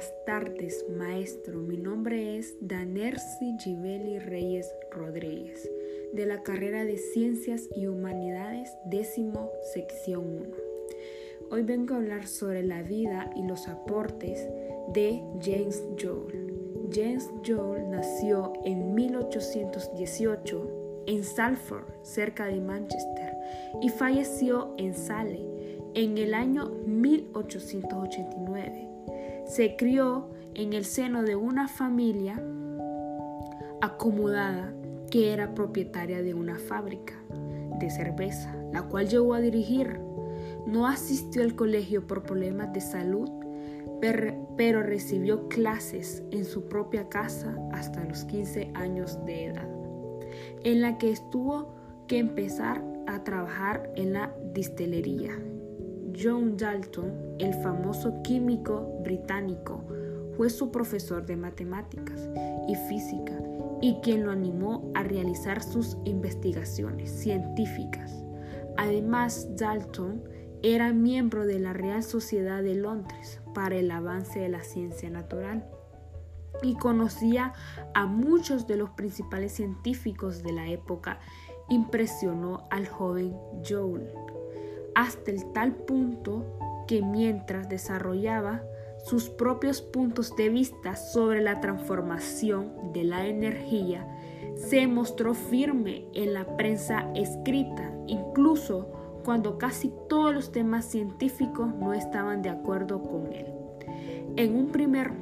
Buenas tardes, maestro. Mi nombre es Danercy Givelli Reyes Rodríguez, de la carrera de Ciencias y Humanidades, décimo, sección 1. Hoy vengo a hablar sobre la vida y los aportes de James Joel. James Joel nació en 1818 en Salford, cerca de Manchester, y falleció en Sale en el año 1889 se crió en el seno de una familia acomodada que era propietaria de una fábrica de cerveza, la cual llegó a dirigir. No asistió al colegio por problemas de salud, pero recibió clases en su propia casa hasta los 15 años de edad, en la que estuvo que empezar a trabajar en la distelería John Dalton, el famoso químico británico, fue su profesor de matemáticas y física y quien lo animó a realizar sus investigaciones científicas. Además, Dalton era miembro de la Real Sociedad de Londres para el avance de la ciencia natural y conocía a muchos de los principales científicos de la época. Impresionó al joven Joule hasta el tal punto que mientras desarrollaba sus propios puntos de vista sobre la transformación de la energía, se mostró firme en la prensa escrita, incluso cuando casi todos los temas científicos no estaban de acuerdo con él. En un primer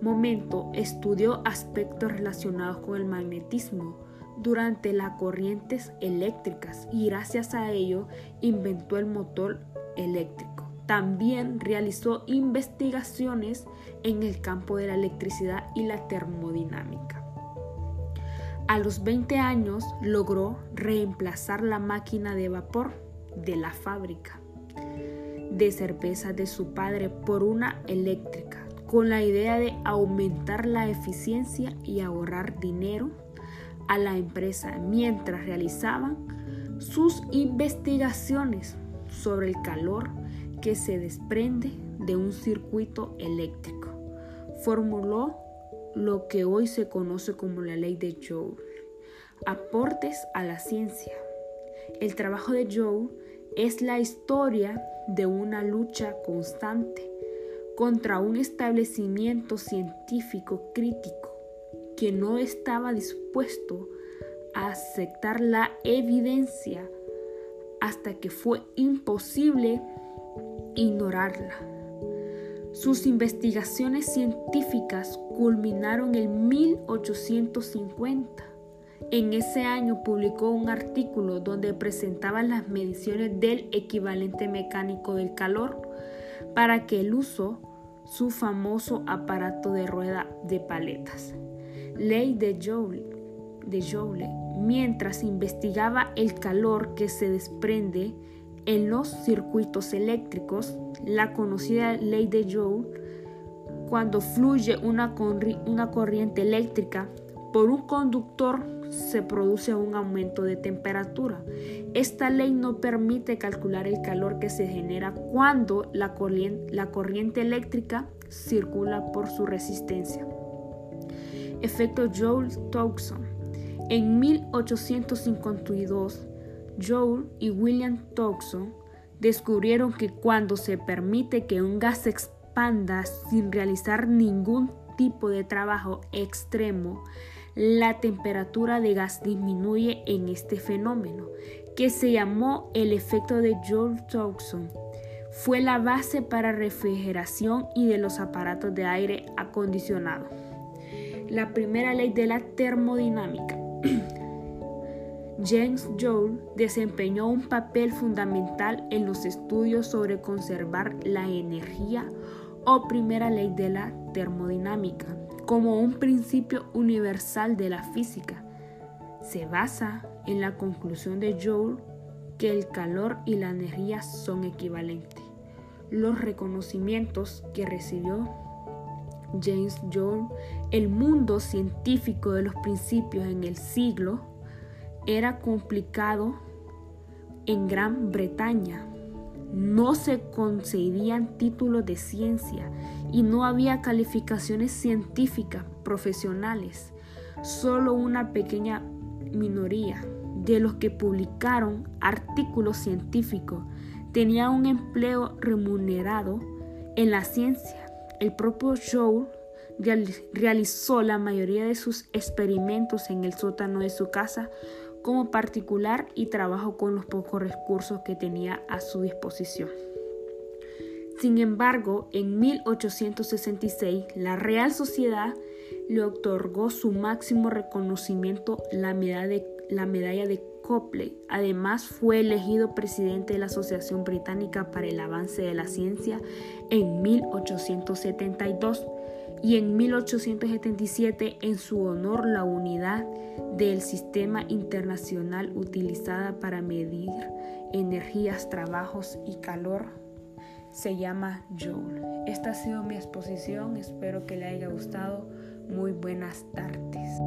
momento estudió aspectos relacionados con el magnetismo, durante las corrientes eléctricas y gracias a ello inventó el motor eléctrico. También realizó investigaciones en el campo de la electricidad y la termodinámica. A los 20 años logró reemplazar la máquina de vapor de la fábrica de cerveza de su padre por una eléctrica, con la idea de aumentar la eficiencia y ahorrar dinero a la empresa mientras realizaban sus investigaciones sobre el calor que se desprende de un circuito eléctrico. Formuló lo que hoy se conoce como la ley de Joule. Aportes a la ciencia. El trabajo de Joule es la historia de una lucha constante contra un establecimiento científico crítico que no estaba dispuesto a aceptar la evidencia hasta que fue imposible ignorarla. Sus investigaciones científicas culminaron en 1850. En ese año publicó un artículo donde presentaba las mediciones del equivalente mecánico del calor para que el uso su famoso aparato de rueda de paletas ley de Joule, de Joule, mientras investigaba el calor que se desprende en los circuitos eléctricos, la conocida ley de Joule, cuando fluye una, corriente eléctrica por un conductor se produce un aumento de temperatura. Esta ley no permite calcular el calor que se genera cuando la corriente eléctrica circula por su resistencia. Efecto Joule Thomson. En 1852, Joule y William Thomson descubrieron que cuando se permite que un gas se expanda sin realizar ningún tipo de trabajo extremo, la temperatura de gas disminuye en este fenómeno, que se llamó el efecto de Joule-Thomson. Fue la base para refrigeración y de los aparatos de aire acondicionado la primera ley de la termodinámica. James Joule desempeñó un papel fundamental en los estudios sobre conservar la energía o primera ley de la termodinámica como un principio universal de la física. Se basa en la conclusión de Joule que el calor y la energía son equivalentes. Los reconocimientos que recibió James Joule, el mundo científico de los principios en el siglo era complicado en Gran Bretaña. no se concedían títulos de ciencia y no había calificaciones científicas profesionales. Solo una pequeña minoría de los que publicaron artículos científicos tenía un empleo remunerado en la ciencia. El propio Joule realizó la mayoría de sus experimentos en el sótano de su casa como particular y trabajó con los pocos recursos que tenía a su disposición. Sin embargo, en 1866 la Real Sociedad le otorgó su máximo reconocimiento, la medalla de, la medalla de Copley. Además, fue elegido presidente de la Asociación Británica para el Avance de la Ciencia en 1872 y en 1877 en su honor la unidad del sistema internacional utilizada para medir energías, trabajos y calor se llama Joule. Esta ha sido mi exposición, espero que le haya gustado. Muy buenas tardes.